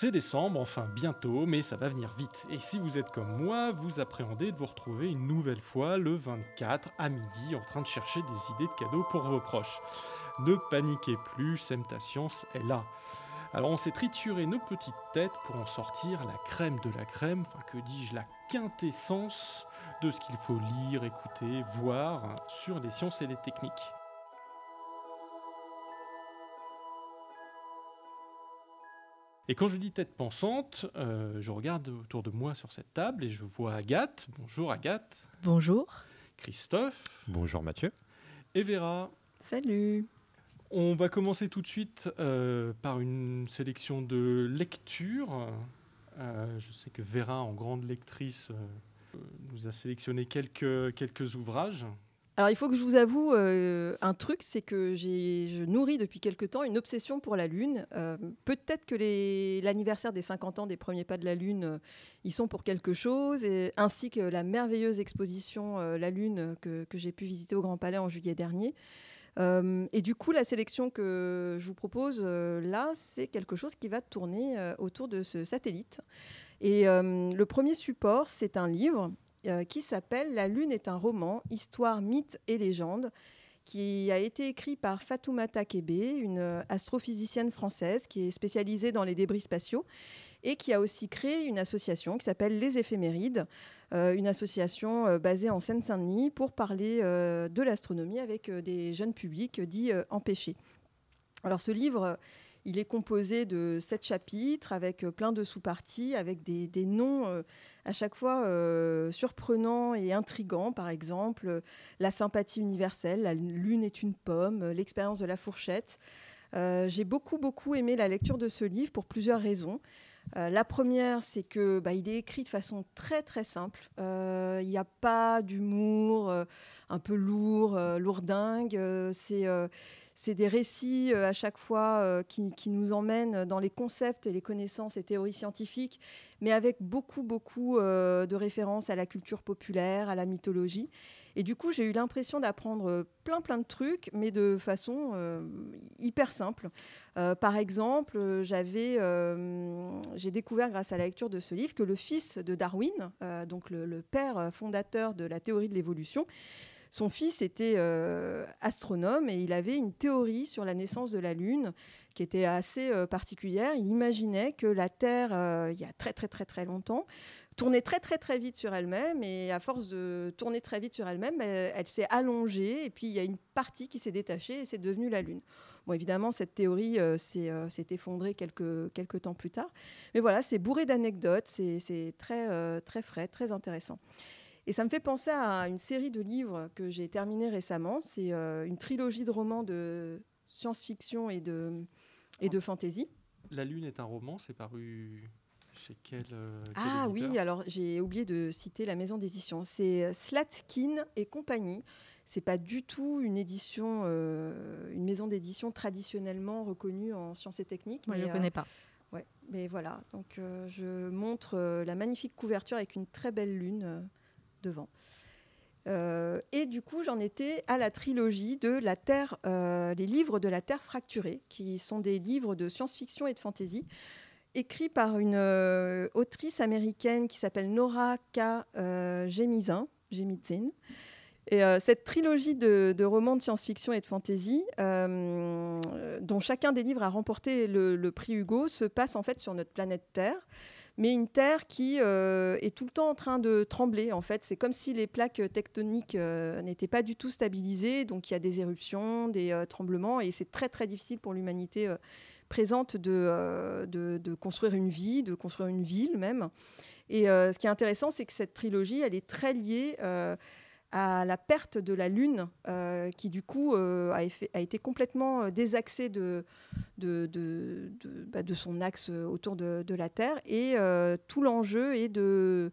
C'est décembre, enfin bientôt, mais ça va venir vite. Et si vous êtes comme moi, vous appréhendez de vous retrouver une nouvelle fois le 24 à midi en train de chercher des idées de cadeaux pour vos proches. Ne paniquez plus, Science est là. Alors on s'est trituré nos petites têtes pour en sortir la crème de la crème, enfin que dis-je, la quintessence de ce qu'il faut lire, écouter, voir sur les sciences et les techniques. Et quand je dis tête pensante, euh, je regarde autour de moi sur cette table et je vois Agathe. Bonjour Agathe. Bonjour. Christophe. Bonjour Mathieu. Et Vera. Salut. On va commencer tout de suite euh, par une sélection de lectures. Euh, je sais que Vera, en grande lectrice, nous a sélectionné quelques, quelques ouvrages. Alors il faut que je vous avoue euh, un truc, c'est que je nourris depuis quelque temps une obsession pour la Lune. Euh, peut-être que l'anniversaire des 50 ans des premiers pas de la Lune, euh, ils sont pour quelque chose, ainsi que la merveilleuse exposition La Lune que, que j'ai pu visiter au Grand Palais en juillet dernier. et du coup, la sélection que je vous propose là, c'est quelque chose qui va tourner autour de ce satellite. Et le premier support, c'est un livre euh, qui s'appelle La Lune est un roman, histoire, mythe et légende, qui a été écrit par Fatoumata Kebe, une euh, astrophysicienne française qui est spécialisée dans les débris spatiaux et qui a aussi créé une association qui s'appelle Les Éphémérides, euh, une association basée en Seine-Saint-Denis pour parler de l'astronomie avec des jeunes publics dits empêchés. Alors ce livre il est composé de sept chapitres avec euh, plein de sous-parties, avec des, noms euh, à chaque fois euh, surprenants et intrigants. Par exemple, la sympathie universelle, la lune est une pomme, l'expérience de la fourchette. J'ai beaucoup, beaucoup aimé la lecture de ce livre pour plusieurs raisons. la première, c'est que bah, il est écrit de façon très très simple. Il n'y a pas d'humour un peu lourd, lourdingue. c'est c'est des récits euh, à chaque fois euh, qui, nous emmènent dans les concepts et les connaissances et théories scientifiques, mais avec beaucoup, beaucoup euh, de références à la culture populaire, à la mythologie. Et du coup, j'ai eu l'impression d'apprendre plein, plein de trucs, mais de façon hyper simple. par exemple, j'avais, j'ai découvert grâce à la lecture de ce livre que le fils de Darwin, donc le, père fondateur de la théorie de l'évolution, son fils était euh, astronome et il avait une théorie sur la naissance de la Lune qui était assez euh, particulière. Il imaginait que la Terre, euh, il y a très très très très longtemps, tournait très très très vite sur elle-même et à force de tourner très vite sur elle-même, elle, s'est allongée et puis il y a une partie qui s'est détachée et c'est devenu la Lune. Bon, évidemment, cette théorie s'est effondrée quelques, quelques temps plus tard. Mais voilà, c'est bourré d'anecdotes, c'est très, très frais, très intéressant. Et ça me fait penser à une série de livres que j'ai terminé récemment. C'est euh, une trilogie de romans de science-fiction et de, et de fantasy. La Lune est un roman, c'est paru chez quel, euh, Ah oui, alors j'ai oublié de citer la maison d'édition. C'est euh, Slatkin et compagnie. C'est pas du tout une édition, une maison d'édition traditionnellement reconnue en sciences et techniques. Moi, je ne connais pas. Ouais, mais voilà. Donc, je montre la magnifique couverture avec une très belle lune devant. Euh, et du coup, j'en étais à la trilogie de la Terre, euh, les livres de la Terre fracturée, qui sont des livres de science-fiction et de fantasy, écrits par une euh, autrice américaine qui s'appelle Nora K. Jemisin, Et cette trilogie de, romans de science-fiction et de fantasy, dont chacun des livres a remporté le, prix Hugo, se passe en fait sur notre planète Terre mais une Terre qui euh, est tout le temps en train de trembler. En fait, c'est comme si les plaques tectoniques euh, n'étaient pas du tout stabilisées. Donc, il y a des éruptions, des euh, tremblements, et c'est très très difficile pour l'humanité présente de, de, construire une vie, de construire une ville même. Et ce qui est intéressant, c'est que cette trilogie, elle est très liée à la perte de la Lune, euh, qui du coup euh, a, été complètement euh, désaxée de, de, bah, son axe autour de, la Terre. Et tout l'enjeu est de,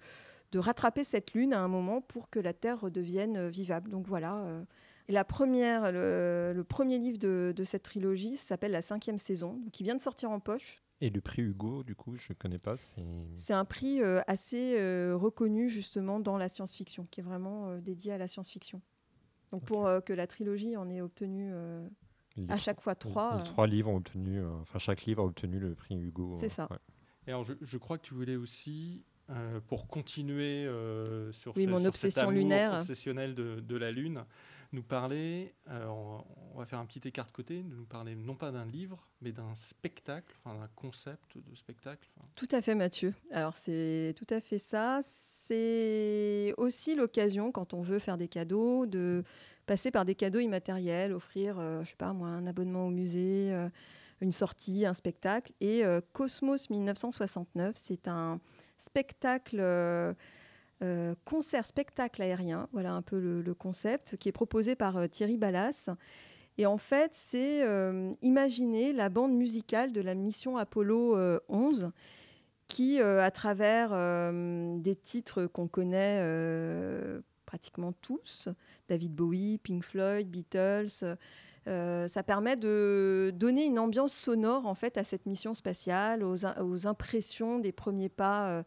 rattraper cette Lune à un moment pour que la Terre redevienne vivable. Donc voilà. la première, le, premier livre de, cette trilogie s'appelle La cinquième saison, qui vient de sortir en poche. Et le prix Hugo, du coup, je ne connais pas. C'est un prix euh, assez euh, reconnu justement dans la science-fiction, qui est vraiment euh, dédié à la science-fiction. Donc pour que la trilogie en ait obtenu à chaque fois trois. Les, euh, trois livres ont obtenu, euh, enfin chaque livre a obtenu le prix Hugo. C'est euh, ça. ouais. Et alors, je, je crois que tu voulais aussi, euh, pour continuer euh, sur, Oui, ce- mon sur obsession cet amour lunaire. obsessionnel de, de la Lune, nous parler, euh, on, va faire un petit écart de côté, nous parler non pas d'un livre, mais d'un spectacle, enfin d'un concept de spectacle. Tout à fait, Mathieu. Alors, c'est tout à fait ça. C'est aussi l'occasion, quand on veut faire des cadeaux, de passer par des cadeaux immatériels, offrir, euh, je sais pas moi, un abonnement au musée, euh, une sortie, un spectacle. Et euh, Cosmos 1969, c'est un spectacle, euh, concert spectacle aérien. Voilà un peu le, concept qui est proposé par euh, Thierry Ballas. Et en fait, c'est euh, imaginer la bande musicale de la mission Apollo euh, 11 qui, à travers des titres qu'on connaît pratiquement tous, David Bowie, Pink Floyd, Beatles, ça permet de donner une ambiance sonore en fait à cette mission spatiale, aux, impressions des premiers pas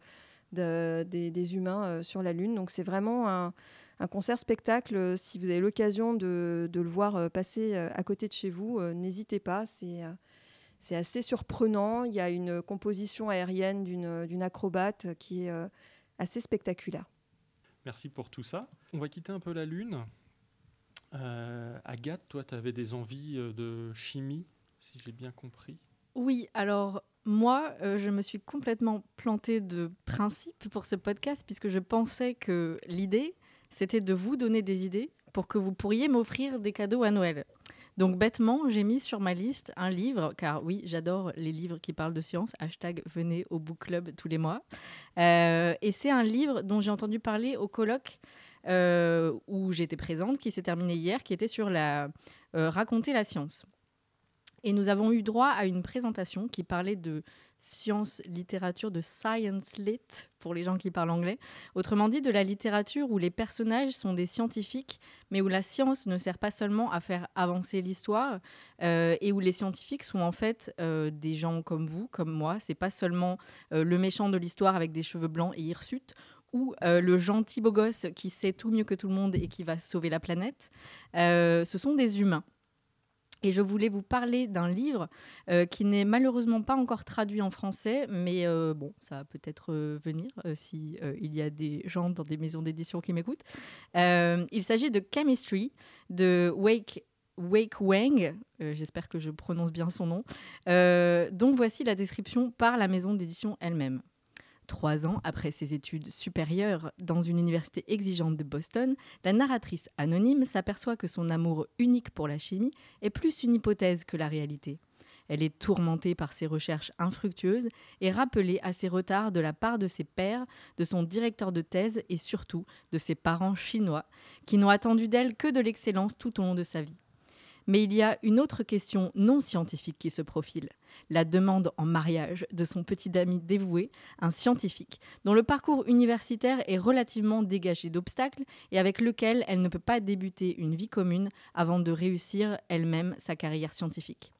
de- des, des humains euh, sur la Lune. Donc c'est vraiment un, un concert-spectacle. Euh, Si vous avez l'occasion de, de le voir euh, passer à côté de chez vous, euh, n'hésitez pas. C'est euh, c'est assez surprenant. Il y a une composition aérienne d'une d'une acrobate qui est euh, assez spectaculaire. Merci pour tout ça. On va quitter un peu la Lune. Euh, Agathe, toi, tu avais des envies de chimie, si j'ai bien compris? Oui, alors moi, euh, je me suis complètement plantée de principe pour ce podcast puisque je pensais que l'idée, c'était de vous donner des idées pour que vous pourriez m'offrir des cadeaux à Noël. Donc bêtement, j'ai mis sur ma liste un livre, car oui, j'adore les livres qui parlent de science. Hashtag venez au book club tous les mois. Euh, et c'est un livre dont j'ai entendu parler au colloque euh, où j'étais présente, qui s'est terminé hier, qui était sur la raconter la science. Et nous avons eu droit à une présentation qui parlait de science, littérature, de science lit, pour les gens qui parlent anglais. Autrement dit, de la littérature où les personnages sont des scientifiques, mais où la science ne sert pas seulement à faire avancer l'histoire, euh, et où les scientifiques sont en fait euh, des gens comme vous, comme moi. C'est pas seulement euh, le méchant de l'histoire avec des cheveux blancs et hirsutes, ou le gentil beau gosse qui sait tout mieux que tout le monde et qui va sauver la planète. Ce sont des humains. Et je voulais vous parler d'un livre euh, qui n'est malheureusement pas encore traduit en français, mais euh, bon, ça va peut-être euh, venir si il y a des gens dans des maisons d'édition qui m'écoutent. Il s'agit de Chemistry de Wake Wake Wang, j'espère que je prononce bien son nom, euh, dont voici la description par la maison d'édition elle-même. Trois ans après ses études supérieures dans une université exigeante de Boston, la narratrice anonyme s'aperçoit que son amour unique pour la chimie est plus une hypothèse que la réalité. Elle est tourmentée par ses recherches infructueuses et rappelée à ses retards de la part de ses pairs, de son directeur de thèse et surtout de ses parents chinois, qui n'ont attendu d'elle que de l'excellence tout au long de sa vie. Mais il y a une autre question non scientifique qui se profile, la demande en mariage de son petit ami dévoué, un scientifique, dont le parcours universitaire est relativement dégagé d'obstacles et avec lequel elle ne peut pas débuter une vie commune avant de réussir elle-même sa carrière scientifique.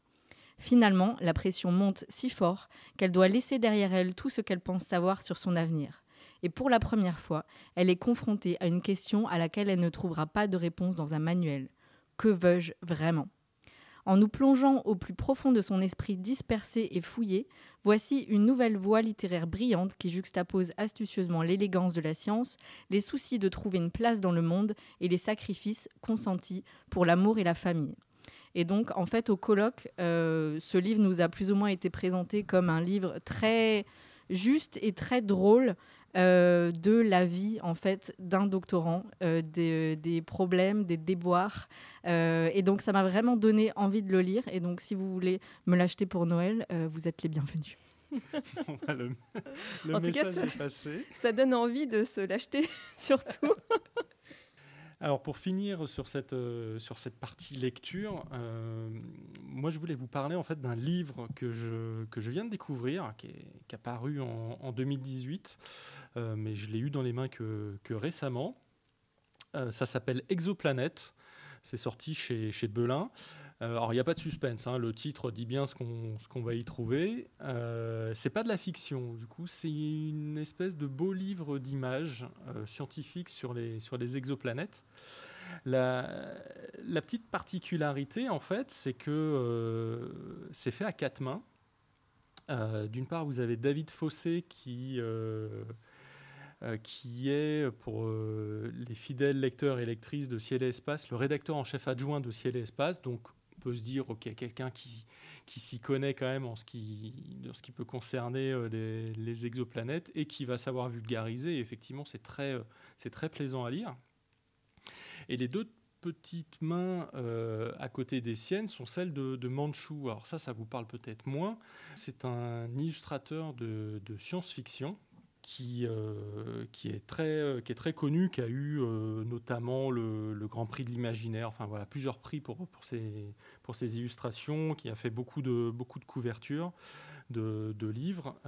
Finalement, la pression monte si fort qu'elle doit laisser derrière elle tout ce qu'elle pense savoir sur son avenir. Et pour la première fois, elle est confrontée à une question à laquelle elle ne trouvera pas de réponse dans un manuel. Que veux-je vraiment? En nous plongeant au plus profond de son esprit dispersé et fouillé, voici une nouvelle voie littéraire brillante qui juxtapose astucieusement l'élégance de la science, les soucis de trouver une place dans le monde et les sacrifices consentis pour l'amour et la famille. Et donc, en fait, au colloque, euh, ce livre nous a plus ou moins été présenté comme un livre très juste et très drôle euh, de la vie en fait d'un doctorant, euh, des, des problèmes, des déboires. Euh, et donc, ça m'a vraiment donné envie de le lire. Et donc, si vous voulez me l'acheter pour Noël, euh, vous êtes les bienvenus. Le le En tout cas, message ça- est passé. Ça donne envie de se l'acheter, surtout. Alors pour finir sur cette, euh, partie lecture, euh, moi je voulais vous parler en fait d'un livre que je, viens de découvrir, qui est, est paru en, en 2018, euh, mais je l'ai eu dans les mains que, récemment. Ça s'appelle Exoplanète, c'est sorti chez Belin. Euh, alors il n'y a pas de suspense, hein, le titre dit bien ce qu'on va y trouver. Euh, c'est pas de la fiction, du coup c'est une espèce de beau livre d'images euh, scientifiques sur les, sur exoplanètes. La, petite particularité, en fait, c'est que euh, c'est fait à quatre mains. D'une part, vous avez David Fossé qui, qui est, pour les fidèles lecteurs et lectrices de Ciel et Espace, le rédacteur en chef adjoint de Ciel et Espace. Donc, on peut se dire, OK, quelqu'un qui, qui s'y connaît quand même en ce qui, en ce qui peut concerner euh, les, exoplanètes et qui va savoir vulgariser. Effectivement, c'est très, euh, très plaisant à lire. Et les deux petites mains euh, à côté des siennes sont celles de, de. Alors ça, ça vous parle peut-être moins. C'est un illustrateur de science-fiction qui, euh, qui, est très, euh, qui est très connu, qui a eu euh, notamment le, le Grand Prix de l'imaginaire, enfin voilà, plusieurs prix pour, pour, ses, pour illustrations, qui a fait beaucoup de, beaucoup de couvertures de, de livres,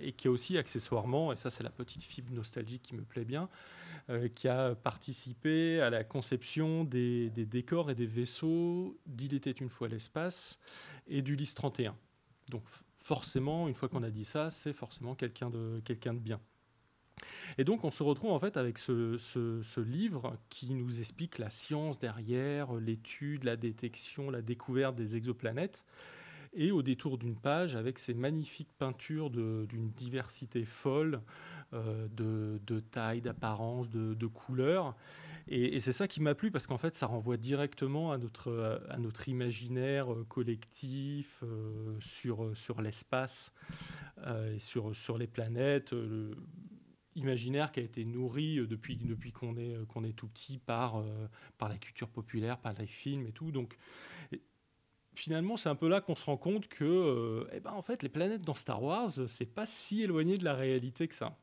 et qui a aussi accessoirement, et ça c'est la petite fibre nostalgique qui me plaît bien, qui a participé à la conception des, des décors et des vaisseaux d'Il était une fois l'espace et d'Ulysse 31. Donc forcément, une fois qu'on a dit ça, c'est forcément quelqu'un de, quelqu'un de bien. Et donc on se retrouve en fait avec ce, ce- livre qui nous explique la science derrière, l'étude, la détection, la découverte des exoplanètes, et au détour d'une page avec ces magnifiques peintures d'une diversité folle euh, de, de taille, d'apparence, de, de couleurs. Et, c'est ça qui m'a plu parce qu'en fait, ça renvoie directement à notre, notre imaginaire euh, collectif euh, sur, l'espace euh, et sur, les planètes. euh, imaginaire qui a été nourri euh, depuis, qu'on est, tout petit par, euh, la culture populaire, par les films et tout. Donc, finalement, c'est un peu là qu'on se rend compte que, euh, eh ben, en fait, les planètes dans Star Wars, c'est pas si éloigné de la réalité que ça.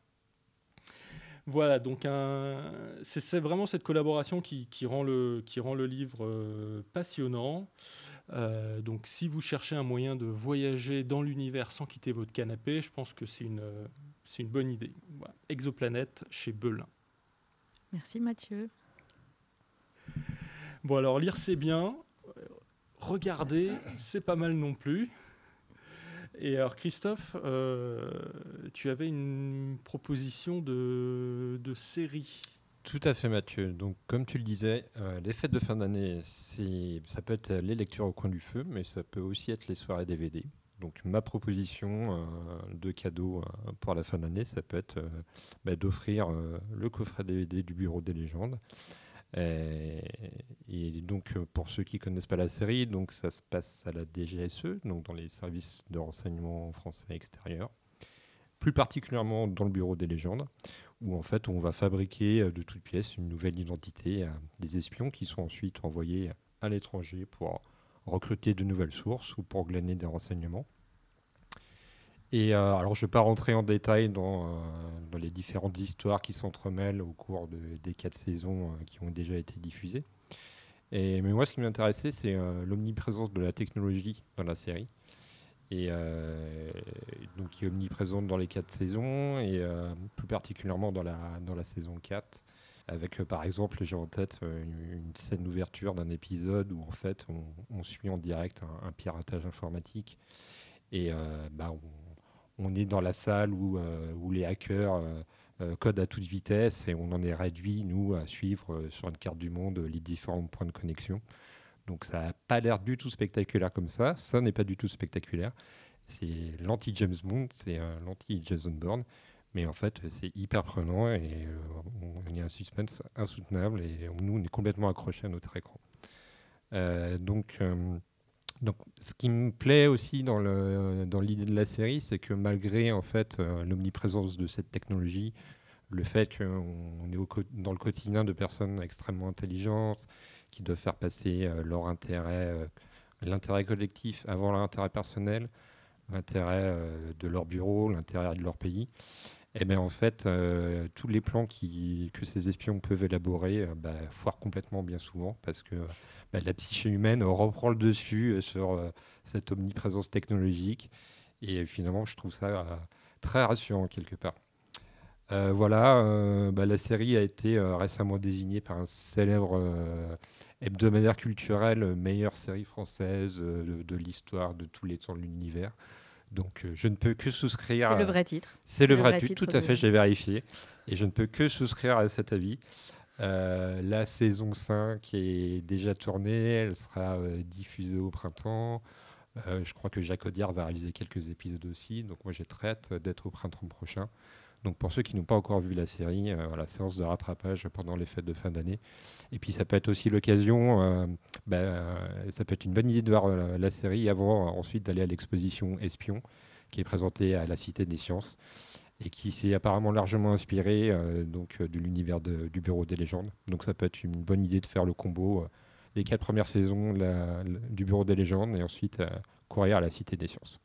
Voilà, donc un- c'est vraiment cette collaboration qui, qui rend, le, qui rend le livre euh, passionnant. Euh, donc si vous cherchez un moyen de voyager dans l'univers sans quitter votre canapé, je pense que c'est une, bonne idée. Voilà. Exoplanète chez Belin. Merci Mathieu. Bon alors lire c'est bien, regarder c'est pas mal non plus. Et alors Christophe, euh, tu avais une proposition de, de série. Tout à fait, Mathieu. Donc, comme tu le disais, euh, les fêtes de fin d'année, ça peut être les lectures au coin du feu, mais ça peut aussi être les soirées DVD. Donc, ma proposition euh, de cadeau pour la fin d'année, ça peut être bah, d'offrir le coffret DVD du Bureau des légendes. Et, et donc, euh, pour ceux qui connaissent pas la série, donc ça se passe à la DGSE, donc dans les services de renseignement français extérieurs, plus particulièrement dans le Bureau des légendes où en fait on va fabriquer euh, de toutes pièces une nouvelle identité à des espions qui sont ensuite envoyés à l'étranger pour recruter de nouvelles sources ou pour glaner des renseignements. Euh, alors je ne vais pas rentrer en détail dans, euh, dans les différentes histoires qui s'entremêlent au cours de- des quatre saisons euh, qui ont déjà été diffusées. Mais moi ce qui m'intéressait c'est l'omniprésence de la technologie dans la série et donc qui est omniprésente dans les quatre saisons et plus particulièrement dans la, saison 4 avec par exemple j'ai en tête une, scène d'ouverture d'un épisode où en fait on, suit en direct un, piratage informatique et bah, on, on est dans la salle où, euh, les hackers euh, euh, codent à toute vitesse et on en est réduit nous à suivre sur une carte du monde les différents points de connexion donc ça n'a pas l'air du tout spectaculaire comme ça. Ça n'est pas du tout spectaculaire. C'est l'anti-James Bond, c'est l'anti-Jason Bourne. Mais en fait, c'est hyper prenant et on, y a un suspense insoutenable et nous, on est complètement accrochés à notre écran. Donc, donc, ce qui me plaît aussi dans le- dans l'idée de la série, c'est que malgré en fait euh, l'omniprésence de cette technologie, le fait qu'on est dans le quotidien de personnes extrêmement intelligentes, qui doivent faire passer euh, leur intérêt, euh, l'intérêt collectif avant l'intérêt personnel, l'intérêt de leur bureau, l'intérêt de leur pays. Et bien en fait, euh, tous les plans que ces espions peuvent élaborer euh, bah, foirent complètement bien souvent parce que bah, la psyché humaine reprend le dessus euh, sur cette omniprésence technologique. Et finalement, je trouve ça très rassurant quelque part. Voilà, bah, la série a été récemment désignée par un célèbre hebdomadaire culturel meilleure série française de l'histoire de tous les temps de l'univers. Donc euh, je ne peux que souscrire. C'est le vrai titre. C'est le vrai, vrai titre, tout à fait, je l'ai vérifié. Et je ne peux que souscrire à cet avis. Euh, la saison 5 est déjà tournée, elle sera euh, diffusée au printemps. Euh, je crois que Jacques Audiard va réaliser quelques épisodes aussi, donc moi j'ai très hâte d'être au printemps prochain. Donc pour ceux qui n'ont pas encore vu la série, euh, séance de rattrapage pendant les fêtes de fin d'année. Et puis ça peut être aussi l'occasion, euh, bah, euh, ça peut être une bonne idée de voir la série avant ensuite d'aller à l'exposition Espion, qui est présentée à la Cité des Sciences et qui s'est apparemment largement inspirée donc, de l'univers du Bureau des légendes. Donc ça peut être une bonne idée de faire le combo, les quatre premières saisons du Bureau des légendes et ensuite courir à la Cité des Sciences.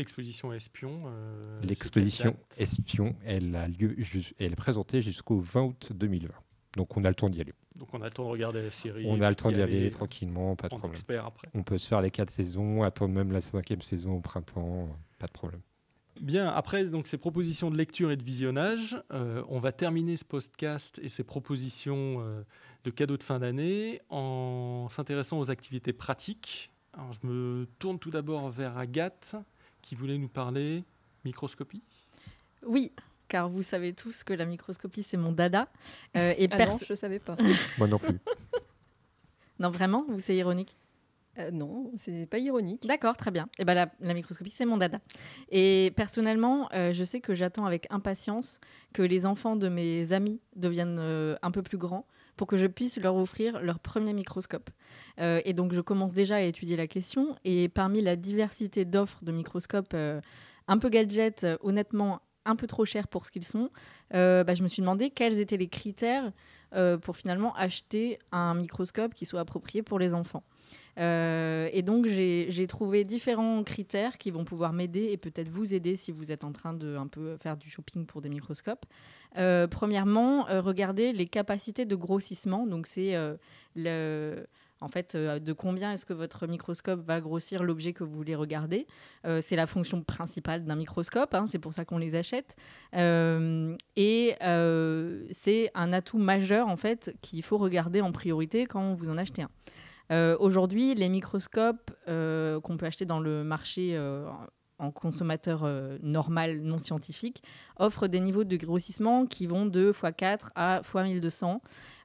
L'exposition Espion. euh, L'exposition Espion, elle, a lieu, elle est présentée jusqu'au 20 août 2020. Donc on a le temps d'y aller. Donc on a le temps de regarder la série. On a le temps d'y aller aller tranquillement, pas de problème. après. On peut se faire les quatre saisons, attendre même la cinquième saison au printemps, pas de problème. Bien, après donc ces propositions de lecture et de visionnage, euh, on va terminer ce podcast et ces propositions euh, de cadeaux de fin d'année en s'intéressant aux activités pratiques. Alors, je me tourne tout d'abord vers Agathe qui voulait nous parler microscopie? Oui, car vous savez tous que la microscopie, c'est mon dada. Euh, et Ah non, je savais pas. Moi non plus. non, vraiment, vous c'est ironique? Euh, non, c'est pas ironique. D'accord, très bien. Et ben la, la microscopie, c'est mon dada. Et personnellement, euh, je sais que j'attends avec impatience que les enfants de mes amis deviennent euh, un peu plus grands pour que je puisse leur offrir leur premier microscope. Euh, et donc, je commence déjà à étudier la question. Et parmi la diversité d'offres de microscopes euh, un peu gadgets, euh, honnêtement un peu trop chers pour ce qu'ils sont, bah, je me suis demandé quels étaient les critères pour finalement acheter un microscope qui soit approprié pour les enfants. Euh, et donc, j'ai trouvé différents critères qui vont pouvoir m'aider et peut-être vous aider si vous êtes en train de un peu faire du shopping pour des microscopes. Euh, premièrement, euh, regardez les capacités de grossissement. Donc, c'est. En fait, de combien est-ce que votre microscope va grossir l'objet que vous voulez regarder C'est la fonction principale d'un microscope, hein, c'est pour ça qu'on les achète. Et c'est un atout majeur, en fait, qu'il faut regarder en priorité quand vous en achetez un. Euh, Aujourd'hui, les microscopes euh, qu'on peut acheter dans le marché euh, en consommateur normal, non scientifique, offrent des niveaux de grossissement qui vont de x4 à x1200.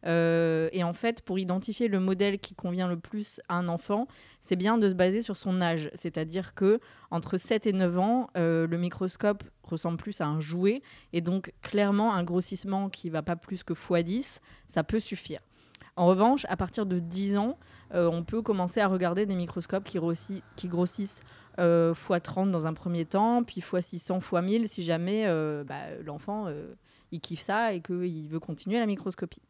Euh, et en fait, pour identifier le modèle qui convient le plus à un enfant, c'est bien de se baser sur son âge. C'est-à-dire que entre 7 et 9 ans, le microscope ressemble plus à un jouet. Et donc, clairement, un grossissement qui va pas plus que x10, ça peut suffire. En revanche, à partir de 10 ans, euh, on peut commencer à regarder des microscopes qui, grossi- qui grossissent euh, x30 dans un premier temps, puis x600, x1000 si jamais euh, bah, l'enfant euh, il kiffe ça et qu'il veut continuer la microscopie.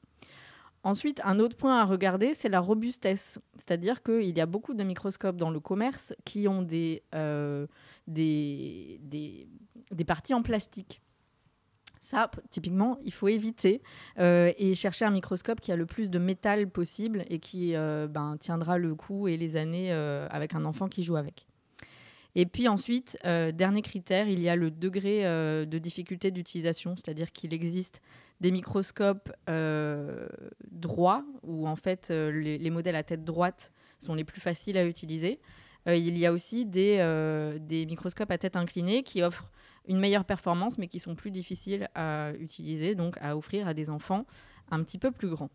Ensuite, un autre point à regarder, c'est la robustesse. C'est-à-dire qu'il y a beaucoup de microscopes dans le commerce qui ont euh, des parties en plastique. Ça, typiquement, il faut éviter euh, et chercher un microscope qui a le plus de métal possible et qui euh, ben, tiendra le coup et les années euh, avec un enfant qui joue avec. Et puis ensuite, dernier critère, il y a le degré de difficulté d'utilisation, c'est-à-dire qu'il existe des microscopes droits, où en fait les, les modèles à tête droite sont les plus faciles à utiliser. Il y a aussi des, des microscopes à tête inclinée qui offrent une meilleure performance, mais qui sont plus difficiles à utiliser, donc à offrir à des enfants un petit peu plus grands.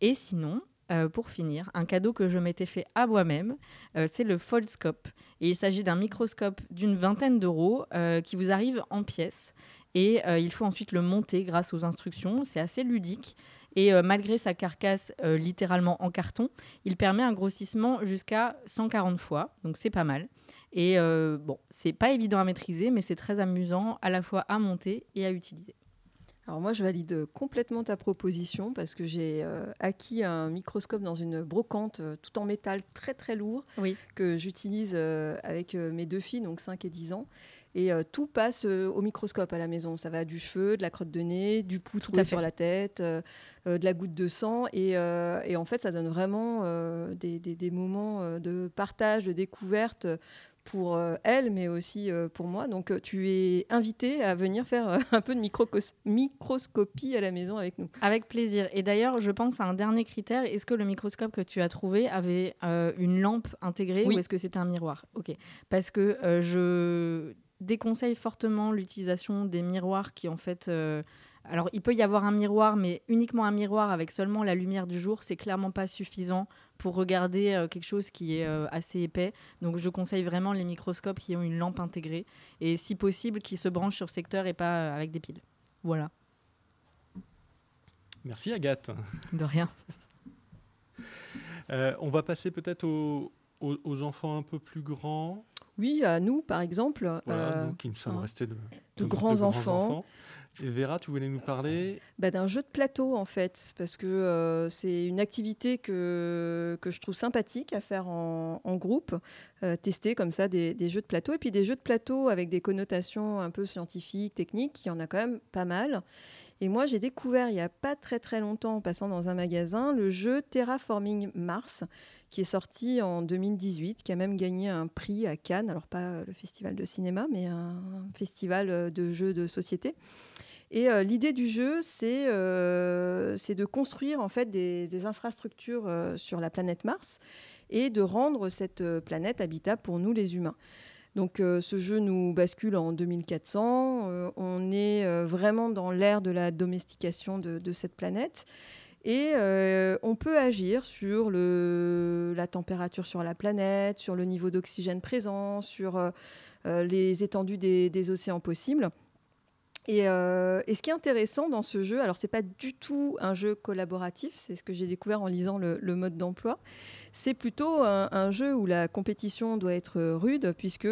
Et sinon, euh, pour finir, un cadeau que je m'étais fait à moi-même, euh, c'est le Foldscope. Et il s'agit d'un microscope d'une vingtaine d'euros euh, qui vous arrive en pièces. Et il faut ensuite le monter grâce aux instructions. C'est assez ludique. Et malgré sa carcasse littéralement en carton, il permet un grossissement jusqu'à 140 fois. Donc c'est pas mal. Et euh, bon, c'est pas évident à maîtriser, mais c'est très amusant à la fois à monter et à utiliser. Alors moi, je valide complètement ta proposition parce que j'ai euh, acquis un microscope dans une brocante euh, tout en métal très très lourd Oui. que j'utilise euh, avec mes deux filles, donc 5 et 10 ans. Et tout passe au microscope à la maison. Ça va du cheveu, de la crotte de nez, du poutre sur la tête, de la goutte de sang. Et, et en fait, ça donne vraiment des, des- des moments de partage, de découverte pour euh, elle, mais aussi euh, pour moi. Donc, euh, tu es invité à venir faire un peu de microscopie à la maison avec nous. Avec plaisir. Et d'ailleurs, je pense à un dernier critère. Est-ce que le microscope que tu as trouvé avait euh, une lampe intégrée Oui. ou est-ce que c'était un miroir? Ok. Parce que euh, je déconseille fortement l'utilisation des miroirs qui en fait euh, alors, il peut y avoir un miroir, mais uniquement un miroir avec seulement la lumière du jour, c'est clairement pas suffisant pour regarder euh, quelque chose qui est euh, assez épais. Donc, je conseille vraiment les microscopes qui ont une lampe intégrée et, si possible, qui se branchent sur secteur et pas euh, avec des piles. Voilà. Merci Agathe. De rien. on va passer peut-être aux, enfants un peu plus grands. Oui, à nous, par exemple. Voilà, nous qui nous sommes hein. restés de, grands, enfants. Et Vera, tu voulais nous parler bah, D'un jeu de plateau, en fait, parce que euh, c'est une activité que, que je trouve sympathique à faire en, groupe, euh, tester comme ça des, jeux de plateau, et puis des jeux de plateau avec des connotations un peu scientifiques, techniques, il y en a quand même pas mal. Et moi, j'ai découvert il n'y a pas très très longtemps, en passant dans un magasin, le jeu Terraforming Mars, qui est sorti en 2018, qui a même gagné un prix à Cannes, alors pas le festival de cinéma, mais un festival de jeux de société. Et euh, l'idée du jeu, euh, c'est de construire en fait des, infrastructures euh, sur la planète Mars et de rendre cette planète habitable pour nous les humains. Donc ce jeu nous bascule en 2400. on est vraiment dans l'ère de la domestication de, cette planète. Et on peut agir sur la température sur la planète, sur le niveau d'oxygène présent, sur les étendues des océans possibles. Euh, et, ce qui est intéressant dans ce jeu, alors c'est pas du tout un jeu collaboratif, c'est ce que j'ai découvert en lisant le, mode d'emploi. C'est plutôt un, jeu où la compétition doit être rude, puisque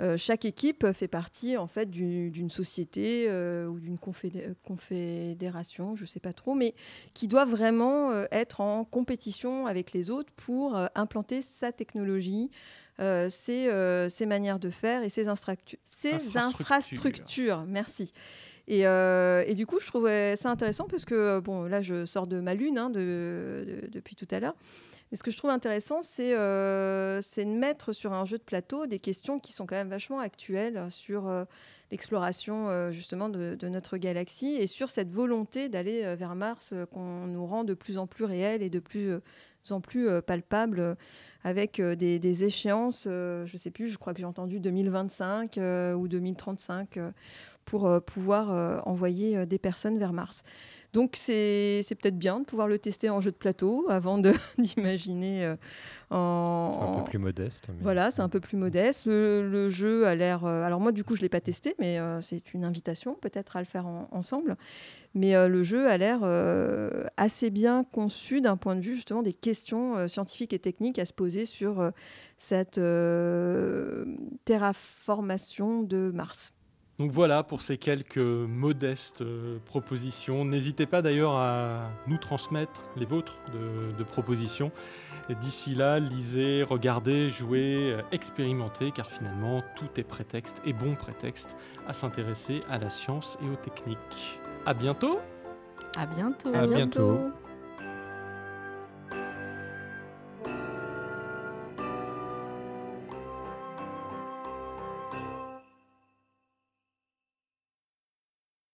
euh, euh, chaque équipe fait partie en fait d'une société ou d'une confédération, je sais pas trop, mais qui doit vraiment être en compétition avec les autres pour implanter sa technologie. Euh, euh, ces, manières de faire et ces, infrastructures. Merci. Euh, et, du coup, je trouvais ça intéressant parce que, bon, là, je sors de ma lune hein, depuis tout à l'heure. Mais ce que je trouve intéressant, c'est de mettre sur un jeu de plateau des questions qui sont quand même vachement actuelles sur l'exploration justement de, notre galaxie et sur cette volonté d'aller vers Mars qu'on nous rend de plus en plus réelle et de plus en plus palpable avec euh, des, échéances, euh, je ne sais plus, je crois que j'ai entendu 2025 euh, ou 2035 pour pouvoir envoyer des personnes vers Mars. Donc c'est peut-être bien de pouvoir le tester en jeu de plateau avant d'imaginer en... C'est un peu plus modeste. Voilà, c'est un peu plus modeste. Le, jeu a l'air... alors moi du coup je ne l'ai pas testé, mais c'est une invitation peut-être à le faire ensemble. Mais le jeu a l'air assez bien conçu d'un point de vue justement des questions scientifiques et techniques à se poser sur cette terraformation de Mars. Donc voilà pour ces quelques modestes euh, propositions. N'hésitez pas d'ailleurs à nous transmettre les vôtres de, propositions. D'ici là, lisez, regardez, jouez, euh, expérimentez, car finalement tout est prétexte et bon prétexte à s'intéresser à la science et aux techniques. À bientôt. À bientôt. À bientôt.